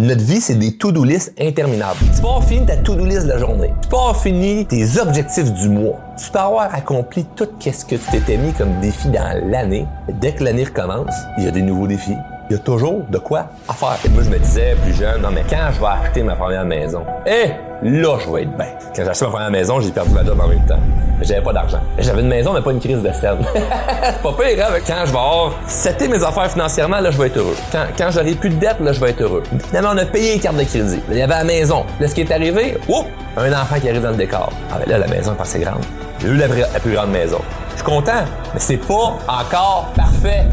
Notre vie, c'est des to-do list interminables. Tu peux avoir fini ta to-do list de la journée. Tu peux avoir fini tes objectifs du mois. Tu peux avoir accompli tout ce que tu t'étais mis comme défi dans l'année. Dès que l'année recommence, il y a des nouveaux défis. Il y a toujours de quoi à faire. Et moi, je me disais plus jeune, non mais quand je vais acheter ma première maison, eh, là, je vais être bien. Quand j'ai acheté ma première maison, j'ai perdu ma job en même temps. J'avais pas d'argent. J'avais une maison, mais pas une crise de scène. Pas pire, hein? Quand je vais avoir seté mes affaires financièrement, là, je vais être heureux. Quand, quand j'aurai plus de dette, là, je vais être heureux. Finalement, on a payé les cartes de crédit. Il y avait la maison. Là, ce qui est arrivé, oups, un enfant qui arrive dans le décor. Ah, ben là, la maison est pas assez grande. J'ai eu la, la plus grande maison. Je suis content, mais c'est pas encore parfait.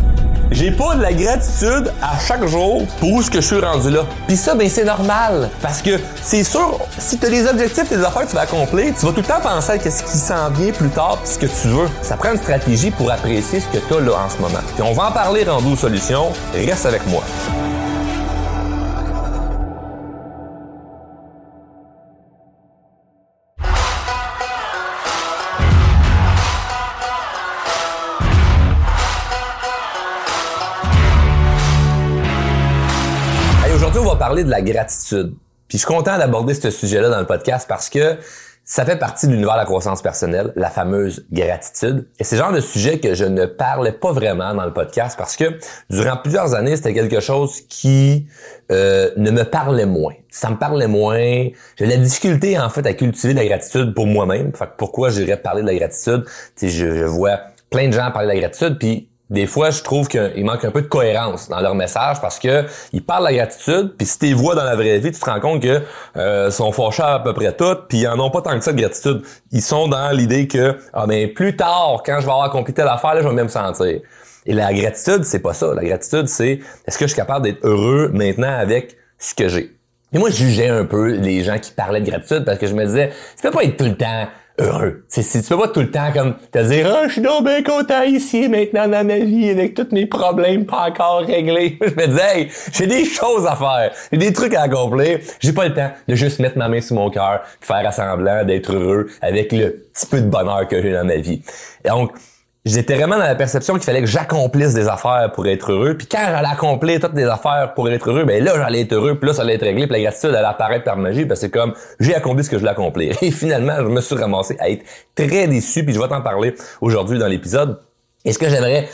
J'ai pas de la gratitude à chaque jour pour ce que je suis rendu là. Puis ça, ben c'est normal. Parce que c'est sûr, si tu as des objectifs, des affaires que tu vas accomplir, tu vas tout le temps penser à ce qui s'en vient plus tard puis ce que tu veux. Ça prend une stratégie pour apprécier ce que tu as là en ce moment. Puis on va en parler rendu aux solutions. Reste avec moi. De la gratitude. Puis je suis content d'aborder ce sujet-là dans le podcast parce que ça fait partie de l'univers de la croissance personnelle, la fameuse gratitude. Et c'est le genre de sujet que je ne parlais pas vraiment dans le podcast parce que durant plusieurs années, c'était quelque chose qui euh, ne me parlait moins. Ça me parlait moins. J'ai la difficulté en fait à cultiver la gratitude pour moi-même. Fait que pourquoi j'irais parler de la gratitude? je, je vois plein de gens parler de la gratitude, puis des fois, je trouve qu'il manque un peu de cohérence dans leur message parce que ils parlent de la gratitude, puis si tu les vois dans la vraie vie, tu te rends compte que euh, sont fâchés à peu près tout, puis ils en ont pas tant que ça de gratitude. Ils sont dans l'idée que ah ben plus tard, quand je vais avoir accompli telle affaire, là, je vais même me sentir. Et la gratitude, c'est pas ça. La gratitude, c'est est-ce que je suis capable d'être heureux maintenant avec ce que j'ai? Et moi, je jugeais un peu les gens qui parlaient de gratitude parce que je me disais, tu peux pas être tout le temps heureux. C'est, si tu peux pas tout le temps comme te dire ah, je suis donc bien content ici maintenant dans ma vie avec tous mes problèmes pas encore réglés. je me disais hey, j'ai des choses à faire, j'ai des trucs à accomplir. J'ai pas le temps de juste mettre ma main sur mon cœur, faire semblant d'être heureux avec le petit peu de bonheur que j'ai dans ma vie. Et donc j'étais vraiment dans la perception qu'il fallait que j'accomplisse des affaires pour être heureux. Puis quand j'allais accomplir toutes des affaires pour être heureux, ben là, j'allais être heureux, puis là, ça allait être réglé, puis la gratitude allait apparaître par magie, parce que c'est comme, j'ai accompli ce que je voulais accomplir. Et finalement, je me suis ramassé à être très déçu, puis je vais t'en parler aujourd'hui dans l'épisode. Et ce que j'aimerais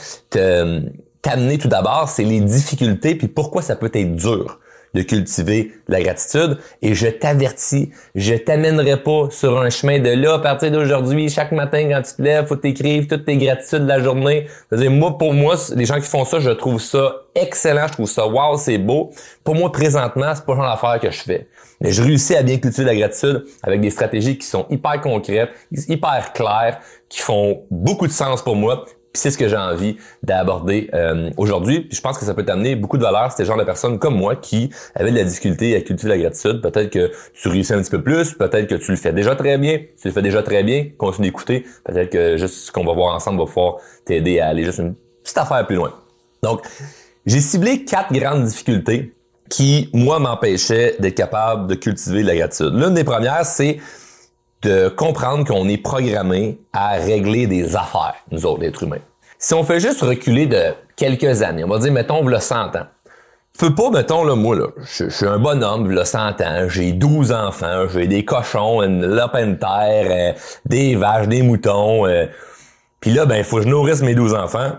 t'amener tout d'abord, c'est les difficultés, puis pourquoi ça peut être dur de cultiver la gratitude. Et je t'avertis, je t'amènerai pas sur un chemin de là à partir d'aujourd'hui, chaque matin quand tu te lèves, faut t'écrire toutes tes gratitudes de la journée. -dire, moi, pour moi, les gens qui font ça, je trouve ça excellent, je trouve ça wow, c'est beau. Pour moi, présentement, c'est pas le genre d'affaire que je fais. Mais je réussis à bien cultiver la gratitude avec des stratégies qui sont hyper concrètes, hyper claires, qui font beaucoup de sens pour moi, c'est ce que j'ai envie d'aborder euh, aujourd'hui. Puis je pense que ça peut t'amener beaucoup de valeur. C'était le genre de personnes comme moi qui avaient de la difficulté à cultiver la gratitude. Peut-être que tu réussis un petit peu plus. Peut-être que tu le fais déjà très bien. Tu le fais déjà très bien. Continue d'écouter. Peut-être que juste ce qu'on va voir ensemble va pouvoir t'aider à aller juste une petite affaire plus loin. Donc, j'ai ciblé quatre grandes difficultés qui, moi, m'empêchaient d'être capable de cultiver la gratitude. L'une des premières, c'est de comprendre qu'on est programmé à régler des affaires, nous autres, êtres humains. Si on fait juste reculer de quelques années, on va dire, mettons, le 100 ans. Peux pas, mettons, là, moi, là, je, suis un bonhomme, le 100 ans, j'ai 12 enfants, j'ai des cochons, une lopin terre, euh, des vaches, des moutons. Euh, Puis là, ben, faut que je nourrisse mes 12 enfants,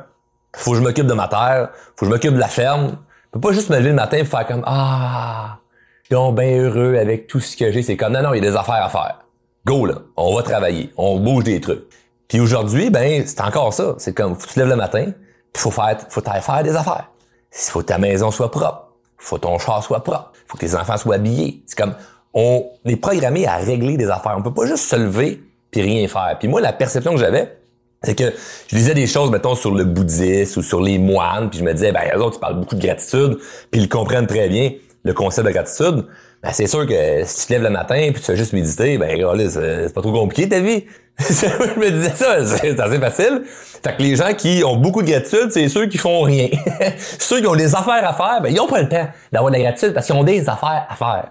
faut que je m'occupe de ma terre, faut que je m'occupe de la ferme. Je peux pas juste me lever le matin et faire comme, ah, suis bien heureux avec tout ce que j'ai. C'est comme, non, non, il y a des affaires à faire go là, on va travailler, on bouge des trucs. Puis aujourd'hui, ben c'est encore ça. C'est comme faut que tu lèves le matin, puis faut faire, faut faire des affaires. Il faut que ta maison soit propre, faut que ton char soit propre, faut que tes enfants soient habillés. C'est comme on est programmé à régler des affaires. On peut pas juste se lever puis rien faire. Puis moi, la perception que j'avais, c'est que je lisais des choses, mettons, sur le bouddhisme ou sur les moines, puis je me disais, ben, eux autres, ils parlent beaucoup de gratitude, puis ils comprennent très bien le concept de gratitude. Ben, c'est sûr que si tu te lèves le matin puis tu fais juste méditer, ben c'est pas trop compliqué ta vie. je me disais ça, c'est assez facile. Fait que les gens qui ont beaucoup de gratitude, c'est ceux qui font rien. ceux qui ont des affaires à faire, ben ils ont pas le temps d'avoir de la gratitude parce qu'ils ont des affaires à faire.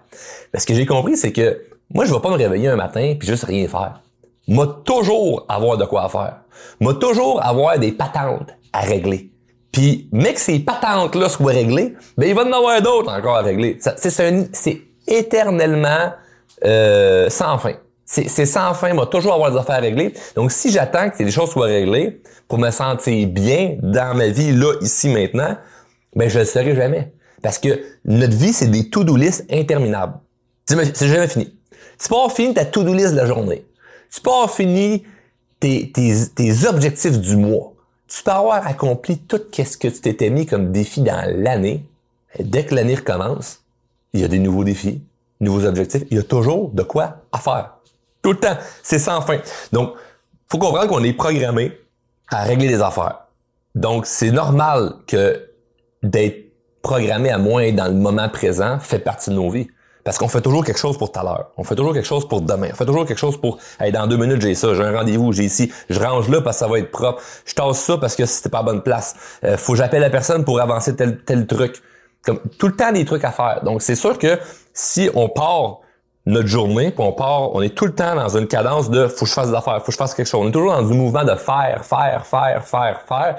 Ben, ce que j'ai compris, c'est que moi, je vais pas me réveiller un matin puis juste rien faire. Moi, toujours avoir de quoi faire. Moi, toujours avoir des patentes à régler. Puis, que ces patentes-là soient réglées, ben il va en avoir d'autres encore à régler. C'est éternellement euh, sans fin. C'est sans fin, va toujours avoir des affaires à régler. Donc, si j'attends que les choses soient réglées pour me sentir bien dans ma vie, là, ici, maintenant, ben je le serai jamais. Parce que notre vie, c'est des to-do interminables. C'est jamais fini. Tu avoir fini ta to-do list de la journée. Tu avoir fini tes, tes, tes objectifs du mois. Tu peux avoir accompli tout ce que tu t'étais mis comme défi dans l'année. Dès que l'année recommence, il y a des nouveaux défis, nouveaux objectifs. Il y a toujours de quoi à faire. Tout le temps. C'est sans fin. Donc, faut comprendre qu'on est programmé à régler des affaires. Donc, c'est normal que d'être programmé à moins dans le moment présent fait partie de nos vies. Parce qu'on fait toujours quelque chose pour tout à l'heure. On fait toujours quelque chose pour demain. On fait toujours quelque chose pour, hey, dans deux minutes, j'ai ça, j'ai un rendez-vous, j'ai ici, je range là parce que ça va être propre. Je tasse ça parce que c'était pas à bonne place. Euh, faut que j'appelle la personne pour avancer tel, tel truc. Comme, tout le temps des trucs à faire. Donc, c'est sûr que si on part notre journée, puis on part, on est tout le temps dans une cadence de faut que je fasse des affaires, faut que je fasse quelque chose. On est toujours dans du mouvement de faire, faire, faire, faire, faire.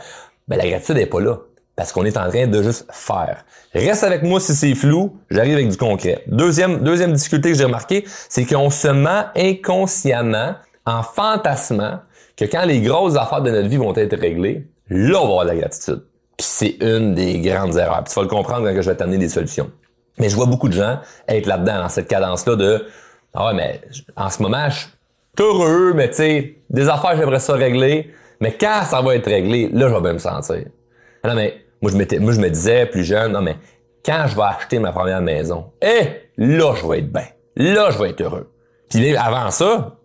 Ben, la gratitude n'est pas là parce qu'on est en train de juste faire. Reste avec moi si c'est flou, j'arrive avec du concret. Deuxième, deuxième difficulté que j'ai remarqué, c'est qu'on se ment inconsciemment en fantasmant que quand les grosses affaires de notre vie vont être réglées, là, on va avoir de la gratitude. C'est une des grandes erreurs. Puis tu vas le comprendre quand je vais t'amener des solutions. Mais je vois beaucoup de gens être là-dedans, dans cette cadence-là de Ah ouais, mais en ce moment, je suis heureux, mais tu sais, des affaires, j'aimerais ça régler. Mais quand ça va être réglé, là, je vais bien me sentir. Non, mais moi, je, moi, me disais plus jeune, non, mais quand je vais acheter ma première maison, eh, là, je vais être bien. Là, je vais être heureux. Puis avant ça,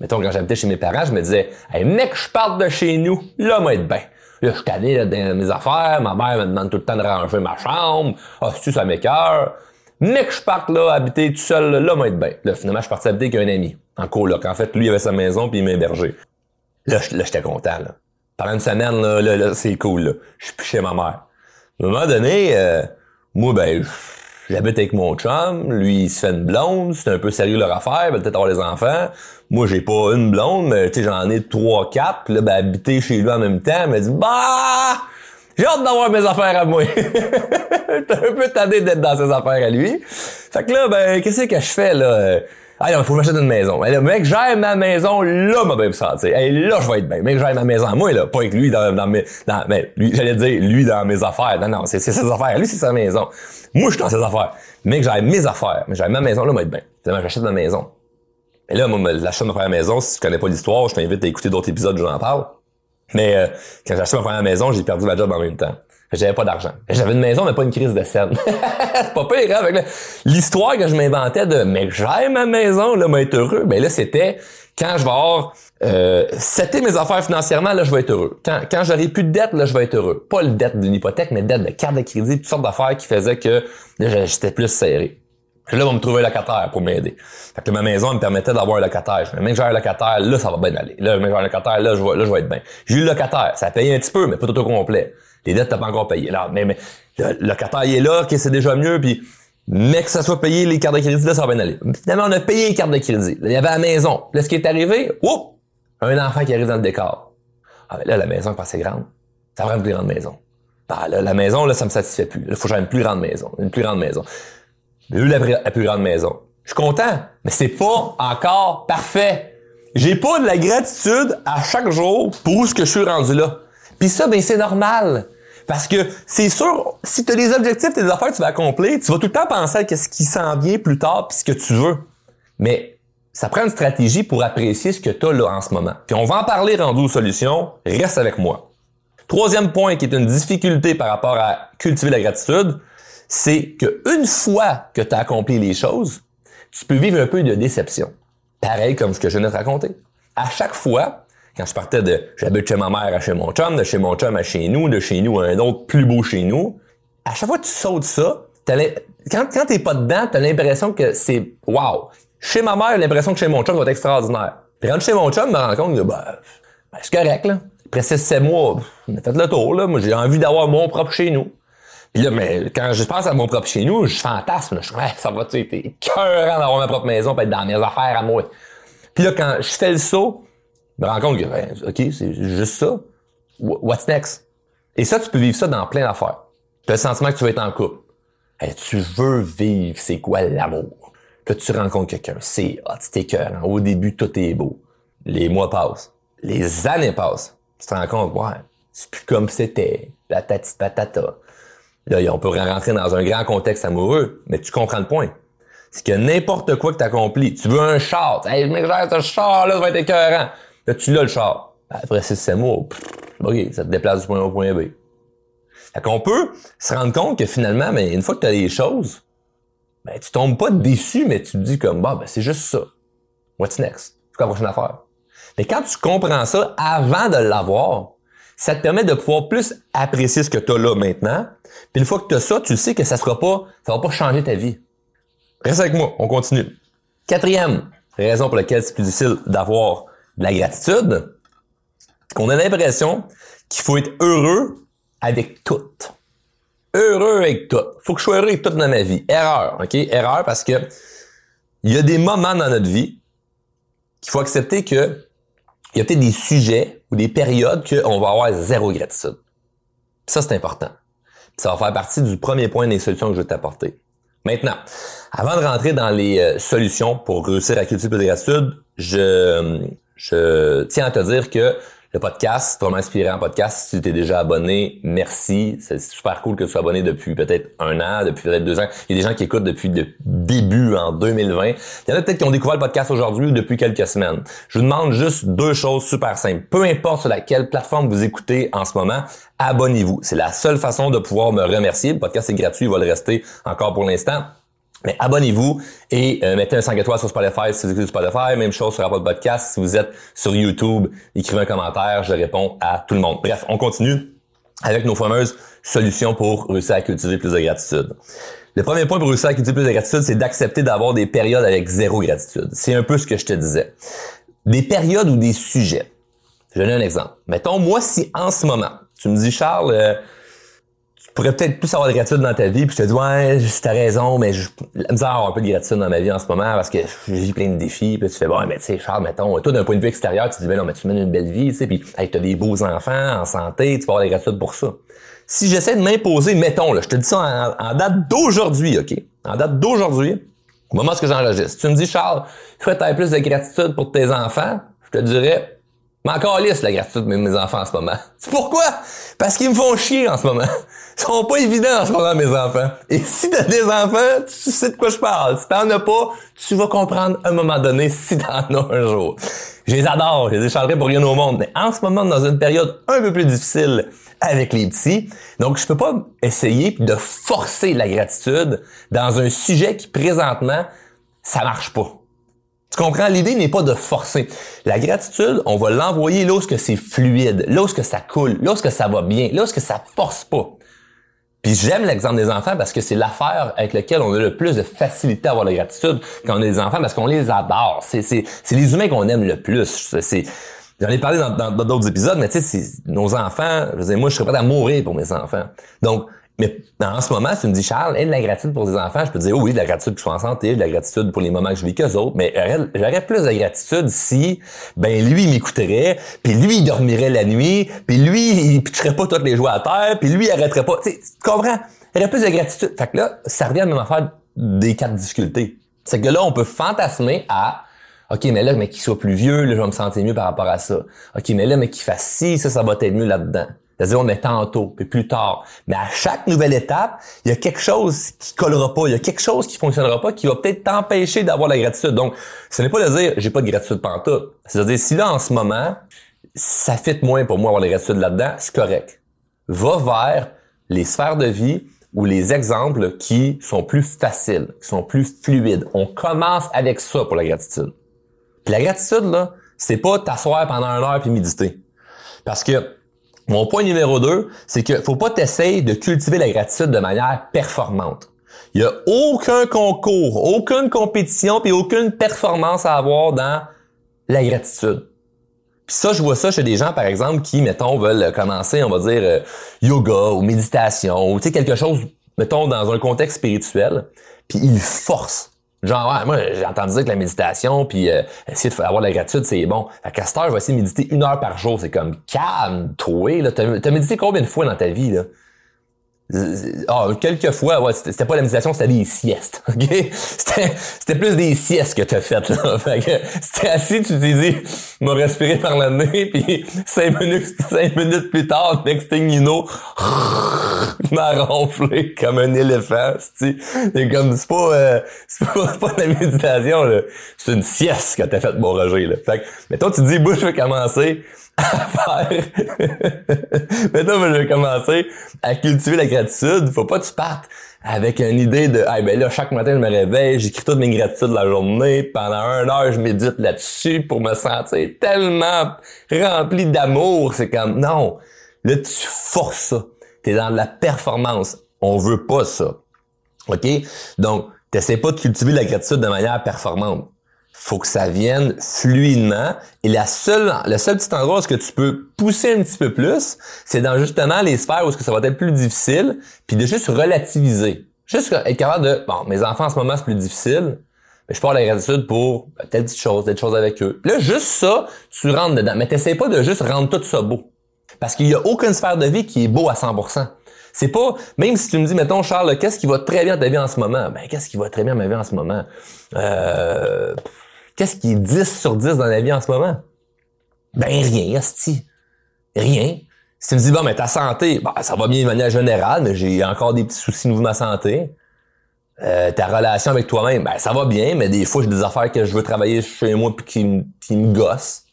mettons, quand j'habitais chez mes parents, je me disais, hey, mec, je parte de chez nous, là, vais être bien. Là, je suis allé dans mes affaires, ma mère me demande tout le temps de ranger ma chambre. Ah, si ça m'écœure. Mais que je parte là, habiter tout seul, là, là, moi être bien. Là, finalement, je suis parti habiter avec un ami, en coloc. En fait, lui, il avait sa maison, puis il m'hébergeait. Là, là j'étais content, là. Pendant une semaine, là, là, là c'est cool, là. Je suis chez ma mère. À un moment donné, euh, moi, ben, j'habite avec mon chum, lui, il se fait une blonde, c'est un peu sérieux leur affaire, il va peut-être avoir des enfants. Moi, j'ai pas une blonde, mais tu sais, j'en ai trois, quatre, là, ben, habiter chez lui en même temps, elle m'a dit, bah! J'ai hâte d'avoir mes affaires à moi. J'étais un peu tanné d'être dans ses affaires à lui. Fait que là, ben, qu'est-ce que je fais, là? Ah non, il faut que j'achète une maison. Mais mec, j'aime ma maison, là, ma me sentir. Hey, là, je vais être bien. Mec, j'aime ma maison à moi, là. Pas avec lui dans, dans mes, dans, mais lui, j'allais dire, lui dans mes affaires. Non, non, c'est, ses affaires. Lui, c'est sa maison. Moi, je suis dans ses affaires. Mec, j'aime mes affaires. Mais j'aime ma maison, là, moi, être bien. J'achète ma maison. Et là, moi, l'achat de ma première maison, si tu connais pas l'histoire, je t'invite à écouter d'autres épisodes où j'en parle. Mais, euh, quand j'ai acheté ma première maison, j'ai perdu ma job en même temps. J'avais pas d'argent. J'avais une maison, mais pas une crise de scène. c'est pas pire, hein, avec l'histoire que je m'inventais de mais j'aime ma maison, là, être heureux. Ben là, c'était quand je vais avoir euh, mes affaires financièrement, là, je vais être heureux. Quand, quand j'aurai plus de dette, là, je vais être heureux. Pas le dette d'une hypothèque, mais dette de carte de crédit, toutes sortes d'affaires qui faisaient que j'étais plus serré. Là, on va me trouver un locataire pour m'aider. Fait que ma maison me permettait d'avoir un locataire. Mais même que j'ai un locataire, là, ça va bien aller. Là, même que j'ai un locataire, là, je vais, là, je vais être bien. J'ai eu le locataire. Ça a payé un petit peu, mais pas tout au complet. Les dettes, t'as pas encore payé. Là, mais, mais le locataire, il est là, que c'est déjà mieux, puis mais que ça soit payé les cartes de crédit, là, ça va bien aller. Finalement, on a payé les cartes de crédit. il y avait la maison. Là, ce qui est arrivé, oups, un enfant qui arrive dans le décor. Ah, ben là, la maison est pas assez grande. Ça va une plus grande maison. Ah, là, la maison, là, ça me satisfait plus. Il faut que j'aie une plus grande maison. Une plus grande maison. J'ai eu la, plus grande maison. Je suis content, mais c'est pas encore parfait. J'ai pas de la gratitude à chaque jour pour ce que je suis rendu là. Puis ça, ben c'est normal. Parce que c'est sûr, si tu as des objectifs, des affaires que tu vas accomplir, tu vas tout le temps penser à ce qui s'en vient plus tard puis ce que tu veux. Mais ça prend une stratégie pour apprécier ce que tu as là en ce moment. Puis on va en parler rendu aux solutions. Reste avec moi. Troisième point qui est une difficulté par rapport à cultiver la gratitude, c'est que une fois que tu as accompli les choses, tu peux vivre un peu de déception. Pareil comme ce que je viens de te raconter. À chaque fois, quand je partais de j'habite chez ma mère à chez mon chum, de chez mon chum à chez nous, de chez nous à un autre plus beau chez nous, à chaque fois que tu sautes ça, quand, quand t'es pas dedans, t'as l'impression que c'est wow. Chez ma mère, l'impression que chez mon chum va être extraordinaire. Puis quand chez mon chum, je me rends compte que ben, ben c'est correct là. Après 6-7 mois, on a fait le tour là. Moi j'ai envie d'avoir mon propre chez nous. Puis là, mais quand je pense à mon propre chez nous, je fantasme. Je suis ouais, ça va, tu sais, cœur d'avoir ma propre maison, peut être dans mes affaires à moi. Puis là, quand je fais le saut, me rends compte que, ben, OK, c'est juste ça. What's next? Et ça, tu peux vivre ça dans plein d'affaires. Tu as le sentiment que tu veux être en couple. tu veux vivre, c'est quoi l'amour? Là, tu rencontres quelqu'un, c'est hot, c'est écœurant. Au début, tout est beau. Les mois passent. Les années passent. Tu te rends compte, ouais, c'est plus comme c'était. La tati patata. Là, on peut rentrer dans un grand contexte amoureux, mais tu comprends le point. C'est que n'importe quoi que tu accomplis, tu veux un char, hey, je m'exerce ce char-là, ça va être écœurant. Là, tu l'as le char. Après c'est mois, OK, ça te déplace du point A au point B. Fait qu'on peut se rendre compte que finalement, mais une fois que tu as les choses, ben, tu tombes pas déçu, mais tu te dis comme, bah, ben, c'est juste ça. What's next? C'est quoi la prochaine affaire? Mais quand tu comprends ça avant de l'avoir, ça te permet de pouvoir plus apprécier ce que tu as là maintenant. Puis une fois que tu as ça, tu sais que ça sera pas, ça va pas changer ta vie. Reste avec moi, on continue. Quatrième raison pour laquelle c'est plus difficile d'avoir de la gratitude, qu'on a l'impression qu'il faut être heureux avec tout. Heureux avec tout. Faut que je sois heureux avec tout dans ma vie. Erreur, ok? Erreur parce que il y a des moments dans notre vie qu'il faut accepter que il y a peut-être des sujets ou des périodes qu'on va avoir zéro gratitude. ça, c'est important. Ça va faire partie du premier point des solutions que je vais t'apporter. Maintenant, avant de rentrer dans les euh, solutions pour réussir à cultiver de gratitude, je, je tiens à te dire que le podcast, vraiment inspirant podcast. Si tu es déjà abonné, merci. C'est super cool que tu sois abonné depuis peut-être un an, depuis peut-être deux ans. Il y a des gens qui écoutent depuis le début en 2020. Il y en a peut-être qui ont découvert le podcast aujourd'hui ou depuis quelques semaines. Je vous demande juste deux choses super simples. Peu importe sur laquelle plateforme vous écoutez en ce moment, abonnez-vous. C'est la seule façon de pouvoir me remercier. Le podcast est gratuit, il va le rester encore pour l'instant. Mais abonnez-vous et euh, mettez un 5 étoiles sur Spotify si vous écoutez Spotify. Même chose sur Apple Podcast. Si vous êtes sur YouTube, écrivez un commentaire. Je réponds à tout le monde. Bref, on continue avec nos fameuses solutions pour réussir à cultiver plus de gratitude. Le premier point pour réussir à cultiver plus de gratitude, c'est d'accepter d'avoir des périodes avec zéro gratitude. C'est un peu ce que je te disais. Des périodes ou des sujets. Je donne un exemple. Mettons, moi, si en ce moment, tu me dis, Charles, euh, pourrais peut-être plus avoir de gratitude dans ta vie, puis je te dis ouais, t'as raison, mais je la misère avoir un peu de gratitude dans ma vie en ce moment parce que j'ai plein de défis, puis tu fais bon, mais tu sais, Charles, mettons, toi d'un point de vue extérieur, tu dis ben non, mais tu mènes une belle vie, tu sais, puis hey, t'as des beaux enfants en santé, tu vas avoir de gratitude pour ça. Si j'essaie de m'imposer, mettons, là, je te dis ça en, date d'aujourd'hui, ok, en date d'aujourd'hui, au moment où j'enregistre, tu me dis Charles, il faudrait plus de gratitude pour tes enfants, je te dirais mais encore lisse la gratitude de mes enfants en ce moment. C'est pourquoi? Parce qu'ils me font chier en ce moment. Ils sont pas évidents en ce moment, mes enfants. Et si t'as des enfants, tu sais de quoi je parle. Si t'en as pas, tu vas comprendre à un moment donné si t'en as un jour. Je les adore, je les échangerai pour rien au monde. Mais en ce moment, dans une période un peu plus difficile avec les petits, donc je peux pas essayer de forcer la gratitude dans un sujet qui présentement, ça marche pas. Tu comprends? L'idée n'est pas de forcer. La gratitude, on va l'envoyer lorsque c'est fluide, lorsque ça coule, lorsque ça va bien, lorsque ça force pas. Puis j'aime l'exemple des enfants parce que c'est l'affaire avec laquelle on a le plus de facilité à avoir la gratitude quand on a des enfants parce qu'on les adore. C'est, c'est, c'est les humains qu'on aime le plus. J'en ai parlé dans, d'autres épisodes, mais tu sais, nos enfants, je veux moi, je serais prêt à mourir pour mes enfants. Donc, mais en ce moment, tu me dis, Charles, et de la gratitude pour tes enfants, je peux te dire, oui, de la gratitude que je suis en santé, de la gratitude pour les moments que je vis qu'eux autres, mais j'aurais plus de gratitude si, ben, lui, il m'écouterait, puis lui, il dormirait la nuit, puis lui, il pitcherait pas toutes les joies à terre, puis lui, il arrêterait pas. Tu comprends? Aurait plus de gratitude. Fait que là, ça revient à même affaire des quatre difficultés. C'est que là, on peut fantasmer à, OK, mais là, mais qu'il soit plus vieux, là, je vais me sentir mieux par rapport à ça. OK, mais là, mais qu'il fasse ci, ça, ça va être mieux là-dedans. C'est-à-dire, on met tantôt, puis plus tard. Mais à chaque nouvelle étape, il y a quelque chose qui collera pas, il y a quelque chose qui fonctionnera pas, qui va peut-être t'empêcher d'avoir la gratitude. Donc, ce n'est pas de dire, j'ai pas de gratitude pantoute. C'est-à-dire, si là, en ce moment, ça fait moins pour moi avoir la gratitude là-dedans, c'est correct. Va vers les sphères de vie ou les exemples qui sont plus faciles, qui sont plus fluides. On commence avec ça pour la gratitude. Puis la gratitude, là, c'est pas t'asseoir pendant une heure puis méditer. Parce que mon point numéro 2, c'est qu'il faut pas t'essayer de cultiver la gratitude de manière performante. Il y a aucun concours, aucune compétition puis aucune performance à avoir dans la gratitude. Puis ça, je vois ça chez des gens, par exemple, qui, mettons, veulent commencer, on va dire, euh, yoga ou méditation, ou tu sais, quelque chose, mettons, dans un contexte spirituel, puis ils forcent. Genre, ouais, moi, j'ai entendu dire que la méditation, puis euh, essayer de avoir de la gratitude, c'est bon. Castor, je vais essayer de méditer une heure par jour. C'est comme, calme-toi, là. T'as, médité combien de fois dans ta vie, là? Ah, quelques fois, ouais, c'était pas la méditation, c'était des siestes, ok? C'était, c'était plus des siestes que t'as faites, là. Fait que c'était assis, tu t'es dit, m'a respiré par le nez, puis cinq minutes, cinq minutes plus tard, next thing you know, m'a ronflé comme un éléphant, C'est comme, c'est pas, euh, c'est pas, pas la méditation, là. C'est une sieste que t'as faite, mon Roger, là. Fait que, mettons, tu dis, bouche, je vais commencer à faire. Maintenant, je vais commencer à cultiver la gratitude. Faut pas que tu partes avec une idée de ah ben là chaque matin je me réveille, j'écris toutes mes gratitudes de la journée, pendant une heure je médite là-dessus pour me sentir tellement rempli d'amour, c'est comme non. Là tu forces ça. Tu es dans la performance. On veut pas ça. OK? Donc, t'essaies pas de cultiver la gratitude de manière performante faut que ça vienne fluidement. Et la seule, le seul petit endroit où ce que tu peux pousser un petit peu plus, c'est dans justement les sphères où ce que ça va être plus difficile, puis de juste relativiser. Juste être capable de, bon, mes enfants en ce moment c'est plus difficile, mais je parle de la gratitude pour ben, telle petite chose, telle chose avec eux. là, juste ça, tu rentres dedans. Mais t'essayes pas de juste rendre tout ça beau. Parce qu'il y a aucune sphère de vie qui est beau à 100%. C'est pas, même si tu me dis, mettons, Charles, qu'est-ce qui va très bien ta vie en ce moment? Ben, qu'est-ce qui va très bien ma vie en ce moment? Euh, Qu'est-ce qui est 10 sur 10 dans la vie en ce moment? Ben rien, asti. Rien. Si tu me dis, bon, mais ta santé, ben, ça va bien de manière générale, mais j'ai encore des petits soucis de ma santé. Euh, ta relation avec toi-même, ben ça va bien, mais des fois j'ai des affaires que je veux travailler chez moi puis qui, qui me gossent.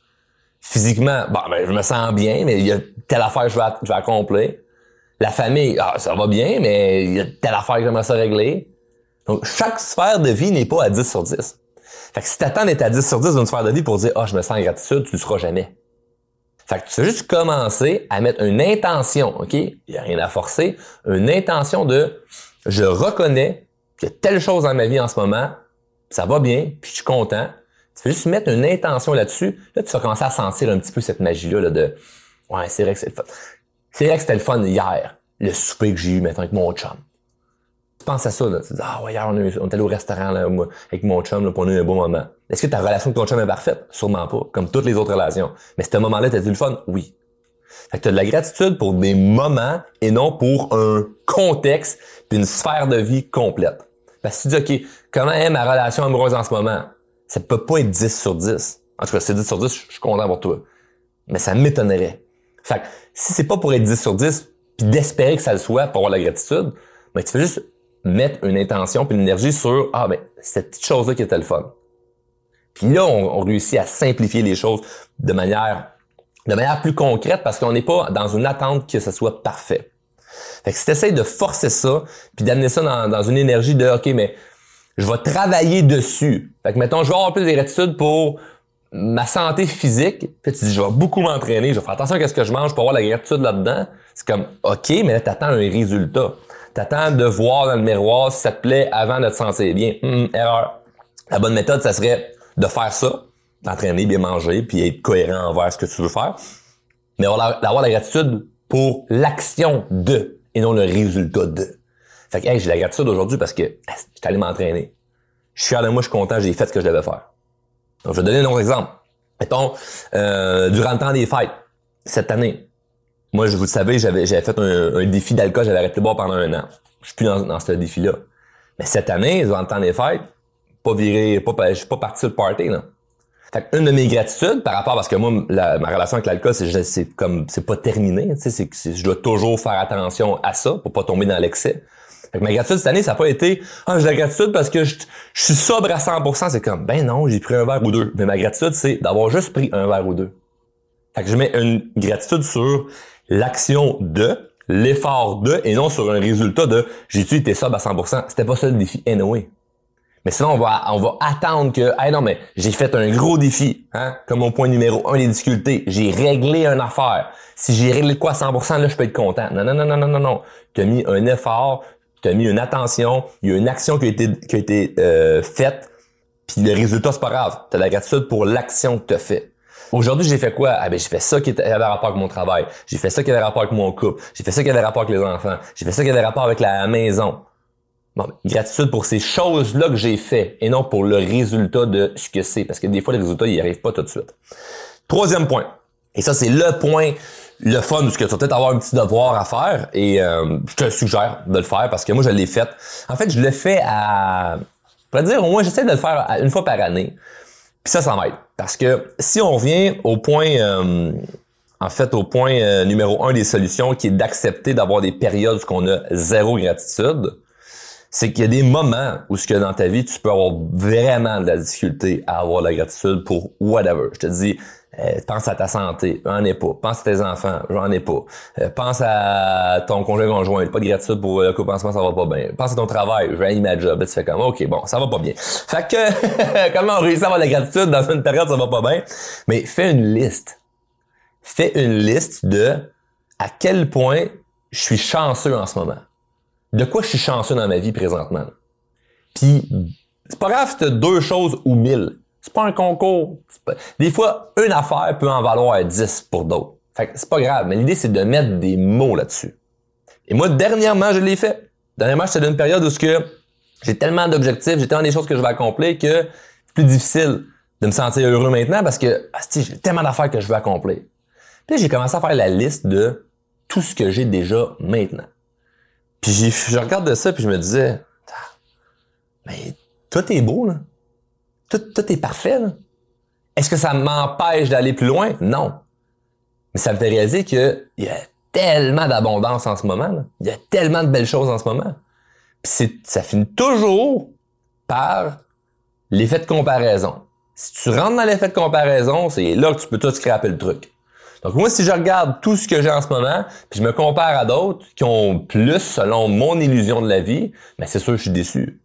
Physiquement, bon, ben je me sens bien, mais il y a telle affaire que je vais, je vais accomplir. La famille, ah, ça va bien, mais il y a telle affaire que j'aimerais ça régler. Donc, chaque sphère de vie n'est pas à 10 sur 10. Fait que si t'attends d'être à 10 sur 10 d'une sphère de vie pour dire, ah, oh, je me sens en gratitude, tu le seras jamais. Fait que tu vas juste commencer à mettre une intention, OK? Il n'y a rien à forcer. Une intention de, je reconnais qu'il y a telle chose dans ma vie en ce moment, ça va bien, puis je suis content. Tu vas juste mettre une intention là-dessus? Là, tu vas commencer à sentir un petit peu cette magie-là là, de, ouais, c'est vrai que c'est le fun. C'est vrai que c'était le fun hier, le souper que j'ai eu, maintenant avec mon chum pense à ça, là. Tu dis, ah ouais, hier, on, est allé au restaurant là, avec mon chum, là, pour on a eu un bon moment. Est-ce que ta relation avec ton chum est parfaite? Sûrement pas, comme toutes les autres relations. Mais ce moment-là, t'as eu le fun? Oui. Fait que t'as de la gratitude pour des moments et non pour un contexte puis une sphère de vie complète. Parce que tu dis, OK, comment est ma relation amoureuse en ce moment? Ça peut pas être 10 sur 10. En tout cas, c'est 10 sur 10, je suis content pour toi. Mais ça m'étonnerait. Fait que si c'est pas pour être 10 sur 10 puis d'espérer que ça le soit pour avoir la gratitude, ben tu fais juste mettre une intention puis une énergie sur ah ben cette petite chose là qui était le fun. Puis là on, réussit à simplifier les choses de manière de manière plus concrète parce qu'on n'est pas dans une attente que ce soit parfait. Fait que si tu de forcer ça puis d'amener ça dans une énergie de OK mais je vais travailler dessus. Fait que mettons je vais avoir plus de gratitude pour ma santé physique, tu dis je vais beaucoup m'entraîner, je vais faire attention à ce que je mange pour avoir la gratitude là-dedans. C'est comme OK, mais là tu attends un résultat. T'attends de voir dans le miroir si ça te plaît avant de te sentir bien. Hum, erreur. La bonne méthode, ça serait de faire ça, d'entraîner, bien manger, puis être cohérent envers ce que tu veux faire. Mais d'avoir la gratitude pour l'action de et non le résultat de. Fait que, j'ai la gratitude aujourd'hui parce que j'étais allé m'entraîner. Je suis fier de moi, je suis content, j'ai fait ce que je devais faire. Donc, je vais donner un autre exemple. Mettons, euh, durant le temps des fêtes, cette année, moi, vous le savez, j'avais, j'avais fait un, défi d'alcool, j'avais arrêté de boire pendant un an. Je suis plus dans, ce défi-là. Mais cette année, durant le temps des fêtes, pas viré, pas, je suis pas parti sur le party, là. Fait une de mes gratitudes par rapport, parce que moi, ma relation avec l'alcool, c'est, c'est comme, c'est pas terminé, tu sais, je dois toujours faire attention à ça pour pas tomber dans l'excès. Fait que ma gratitude cette année, ça n'a pas été, ah, j'ai la gratitude parce que je, suis sobre à 100%. C'est comme, ben non, j'ai pris un verre ou deux. Mais ma gratitude, c'est d'avoir juste pris un verre ou deux. Fait que je mets une gratitude sur l'action de, l'effort de, et non sur un résultat de j'ai-tu été sobre à 100%. C'était pas ça le défi anyway. Mais sinon, on va, on va attendre que, ah non, mais j'ai fait un gros défi, hein, comme mon point numéro un des difficultés. J'ai réglé une affaire. Si j'ai réglé quoi à 100%, là, je peux être content. Non, non, non, non, non, non, non. Tu as mis un effort, tu as mis une attention, il y a une action qui a été, qui a été euh, faite, puis le résultat, c'est pas grave. Tu as la gratitude pour l'action que tu as fait. Aujourd'hui, j'ai fait quoi? Ah ben, j'ai fait ça qui avait rapport avec mon travail. J'ai fait ça qui avait rapport avec mon couple. J'ai fait ça qui avait rapport avec les enfants. J'ai fait ça qui avait rapport avec la maison. Bon, gratitude pour ces choses-là que j'ai fait et non pour le résultat de ce que c'est. Parce que des fois, les résultats, ils arrivent pas tout de suite. Troisième point. Et ça, c'est le point, le fun, parce que tu vas peut-être avoir un petit devoir à faire. Et euh, je te suggère de le faire parce que moi, je l'ai fait. En fait, je le fais à... Je dire, au moins, j'essaie de le faire une fois par année. Puis ça, ça m'aide. Parce que si on revient au point... Euh, en fait, au point euh, numéro un des solutions, qui est d'accepter d'avoir des périodes où on a zéro gratitude, c'est qu'il y a des moments où ce que dans ta vie, tu peux avoir vraiment de la difficulté à avoir la gratitude pour whatever. Je te dis, euh, pense à ta santé, j'en ai pas. Pense à tes enfants, j'en ai pas. Euh, pense à ton congé conjoint, pas de gratitude pour le couple en ce moment, ça va pas bien. Pense à ton travail, j'ai ma job, tu fais comme, ok, bon, ça va pas bien. Fait que, comment on réussit à avoir de la gratitude dans une période, ça va pas bien? Mais fais une liste. Fais une liste de à quel point je suis chanceux en ce moment de quoi je suis chanceux dans ma vie présentement. Puis, c'est pas grave si t'as deux choses ou mille. C'est pas un concours. Des fois, une affaire peut en valoir dix pour d'autres. Fait que c'est pas grave, mais l'idée c'est de mettre des mots là-dessus. Et moi, dernièrement, je l'ai fait. Dernièrement, j'étais dans une période où ce que j'ai tellement d'objectifs, j'ai tellement des choses que je vais accomplir que c'est plus difficile de me sentir heureux maintenant parce que j'ai tellement d'affaires que je veux accomplir. Puis j'ai commencé à faire la liste de tout ce que j'ai déjà maintenant. Puis je regarde de ça puis je me disais, mais tout est beau là, tout, est parfait. Est-ce que ça m'empêche d'aller plus loin? Non. Mais ça me fait réaliser qu'il y a tellement d'abondance en ce moment. Il y a tellement de belles choses en ce moment. Puis ça finit toujours par l'effet de comparaison. Si tu rentres dans l'effet de comparaison, c'est là que tu peux tout scraper le truc. Donc moi, si je regarde tout ce que j'ai en ce moment, puis je me compare à d'autres qui ont plus selon mon illusion de la vie, mais c'est sûr que je suis déçu.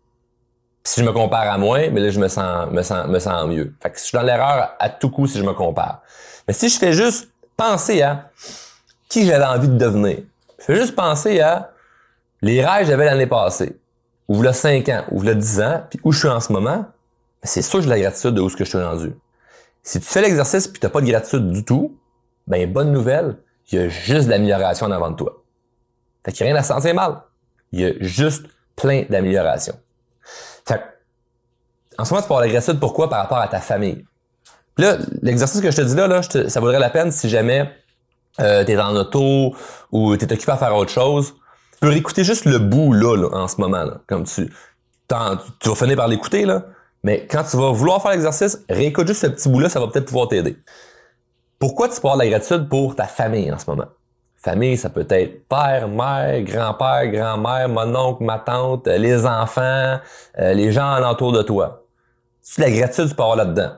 Si je me compare à moi, mais là, je me sens, me sens, me sens mieux. Fait que je suis dans l'erreur à tout coup si je me compare. Mais si je fais juste penser à qui j'avais envie de devenir, je fais juste penser à les rêves que j'avais l'année passée, ou là 5 ans, ou là 10 ans, puis où je suis en ce moment, ben, c'est sûr que j'ai la gratitude de où ce que je suis rendu. Si tu fais l'exercice puis tu n'as pas de gratitude du tout, ben bonne nouvelle, il y a juste de l'amélioration en avant de toi. Fait qu'il n'y a rien à se sentir mal. Il y a juste plein d'améliorations. Fait en ce moment, tu peux avoir la gratitude pourquoi par rapport à ta famille. là, l'exercice que je te dis là, là ça vaudrait la peine si jamais euh, tu es en auto ou tu es occupé à faire autre chose. Tu peux réécouter juste le bout là, en ce moment. Là, comme tu, tu vas finir par l'écouter, là. Mais quand tu vas vouloir faire l'exercice, réécoute juste ce petit bout-là, ça va peut-être pouvoir t'aider. Pourquoi tu peux avoir de la gratitude pour ta famille en ce moment? Famille, ça peut être père, mère, grand-père, grand-mère, mon oncle, ma tante, euh, les enfants, euh, les gens alentour de toi. Tu la gratitude avoir là-dedans?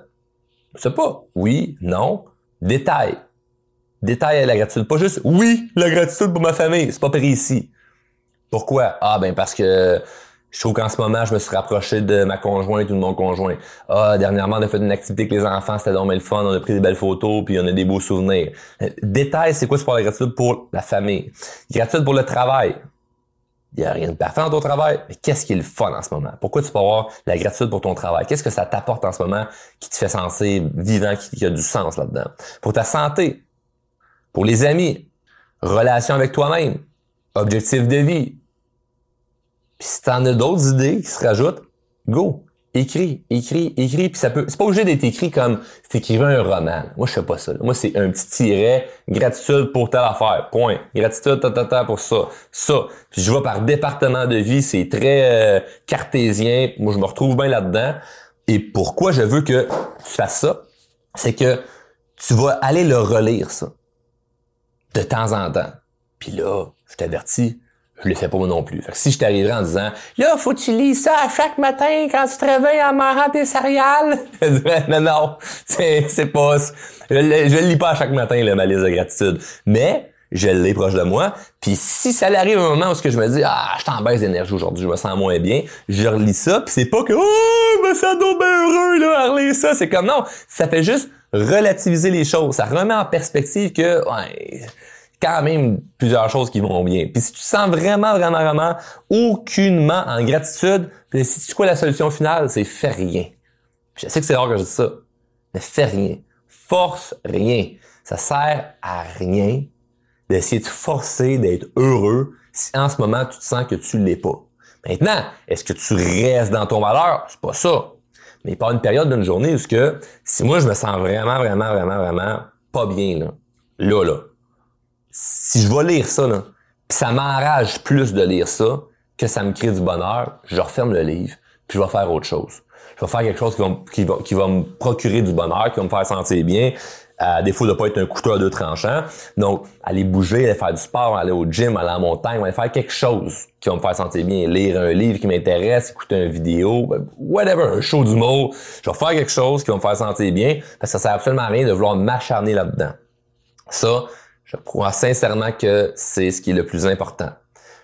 Je sais pas. Oui, non. Détail. Détail à la gratitude. Pas juste oui, la gratitude pour ma famille. C'est pas précis. Pourquoi? Ah ben parce que je trouve qu'en ce moment, je me suis rapproché de ma conjointe ou de mon conjoint. Ah, dernièrement, on a fait une activité avec les enfants, c'était vraiment le fun, on a pris des belles photos, puis on a des beaux souvenirs. Détail, c'est quoi c'est pour la gratitude pour la famille? Gratitude pour le travail. Il n'y a rien de parfait dans ton travail, mais qu'est-ce qui est le fun en ce moment? Pourquoi tu peux avoir la gratitude pour ton travail? Qu'est-ce que ça t'apporte en ce moment qui te fait sentir vivant, qui, qui a du sens là-dedans? Pour ta santé, pour les amis, relation avec toi-même, objectif de vie, puis si t'en as d'autres idées qui se rajoutent, go. Écris, écris, écris, puis ça peut. C'est pas obligé d'être écrit comme si t'écrivais un roman. Moi, je fais pas ça. Moi, c'est un petit tiret, gratitude pour telle affaire. Point. Gratitude, ta, ta, ta pour ça. Ça. Puis je vois par département de vie, c'est très euh, cartésien. Moi, je me retrouve bien là-dedans. Et pourquoi je veux que tu fasses ça? C'est que tu vas aller le relire, ça. De temps en temps. Puis là, je t'avertis, je le fais pas moi non plus. Fait que si je t'arriverais en disant Là, faut que tu lis ça à chaque matin quand tu te réveilles en mangeant tes céréales. je dirais non, non, c'est, pas. Je, je le lis pas à chaque matin, là, ma liste de gratitude. Mais je l'ai proche de moi. Puis si ça arrive un moment où je me dis Ah, je t'en baisse d'énergie aujourd'hui, je me sens moins bien, je relis ça, puis c'est pas que Oh, je me sens donc bien heureux là, à relire ça. C'est comme non, ça fait juste relativiser les choses. Ça remet en perspective que ouais, quand même plusieurs choses qui vont bien. Puis si tu sens vraiment, vraiment, vraiment aucunement en gratitude, puis si tu quoi la solution finale, c'est fais rien. je sais que c'est rare que je dis ça, mais fais rien. Force rien. Ça sert à rien d'essayer de forcer d'être heureux si en ce moment tu te sens que tu l'es pas. Maintenant, est-ce que tu restes dans ton valeur? C'est pas ça. Mais il part une période d'une journée où ce que, si moi je me sens vraiment, vraiment, vraiment, vraiment pas bien, là, là, là, si je vais lire ça, là, pis ça m'enrage plus de lire ça que ça me crée du bonheur, je referme le livre, puis je vais faire autre chose. Je vais faire quelque chose qui va, me procurer du bonheur, qui va me faire sentir bien, à défaut de pas être un couteau à deux tranchants. Donc, aller bouger, aller faire du sport, aller au gym, aller la montagne, aller faire quelque chose qui va me faire sentir bien, lire un livre qui m'intéresse, écouter une vidéo, whatever, un show d'humour. Je vais faire quelque chose qui va me faire sentir bien, parce que ça sert absolument à rien de vouloir m'acharner là-dedans. Ça, je crois sincèrement que c'est ce qui est le plus important.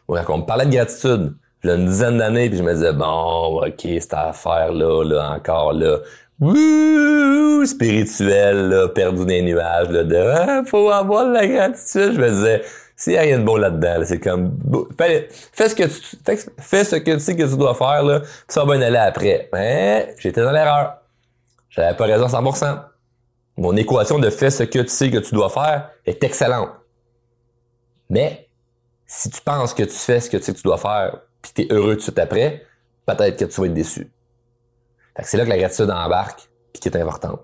Bon, quand on me parlait de gratitude, a une dizaine d'années, puis je me disais, bon, ok, cette affaire-là, là, encore là, Wouh, spirituel, là, perdu les nuages, là, de ah, faut avoir de la gratitude. Je me disais, s'il n'y a rien de bon là-dedans, c'est comme fais, ce que tu fais, ce que tu sais que tu dois faire, là, ça va bien aller après. Mais j'étais dans l'erreur. J'avais pas raison 100%. Mon équation de fais ce que tu sais que tu dois faire est excellente. Mais si tu penses que tu fais ce que tu sais que tu dois faire, puis tu es heureux tout de suite après, peut-être que tu vas être déçu c'est là que la gratitude embarque puis qui est importante.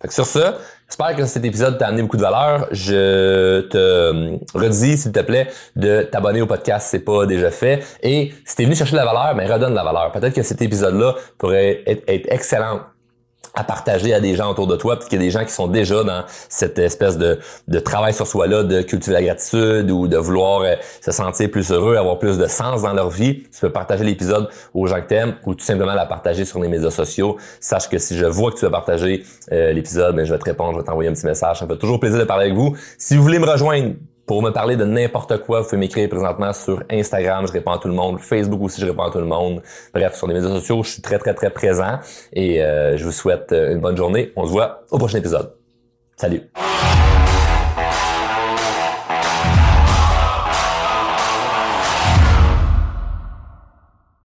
Fait que sur ça, j'espère que cet épisode t'a amené beaucoup de valeur. Je te euh, redis, s'il te plaît, de t'abonner au podcast si c'est pas déjà fait. Et si t'es venu chercher de la valeur, mais ben, redonne de la valeur. Peut-être que cet épisode-là pourrait être excellent à partager à des gens autour de toi, parce qu'il y a des gens qui sont déjà dans cette espèce de, de travail sur soi-là, de cultiver la gratitude ou de vouloir euh, se sentir plus heureux, avoir plus de sens dans leur vie. Tu peux partager l'épisode aux gens que t'aimes ou tout simplement la partager sur les médias sociaux. Sache que si je vois que tu as partagé euh, l'épisode, ben, je vais te répondre, je vais t'envoyer un petit message. Ça me fait toujours plaisir de parler avec vous. Si vous voulez me rejoindre, pour me parler de n'importe quoi, vous pouvez m'écrire présentement sur Instagram, je réponds à tout le monde, Facebook aussi, je réponds à tout le monde. Bref, sur les médias sociaux, je suis très très très présent et euh, je vous souhaite euh, une bonne journée. On se voit au prochain épisode. Salut.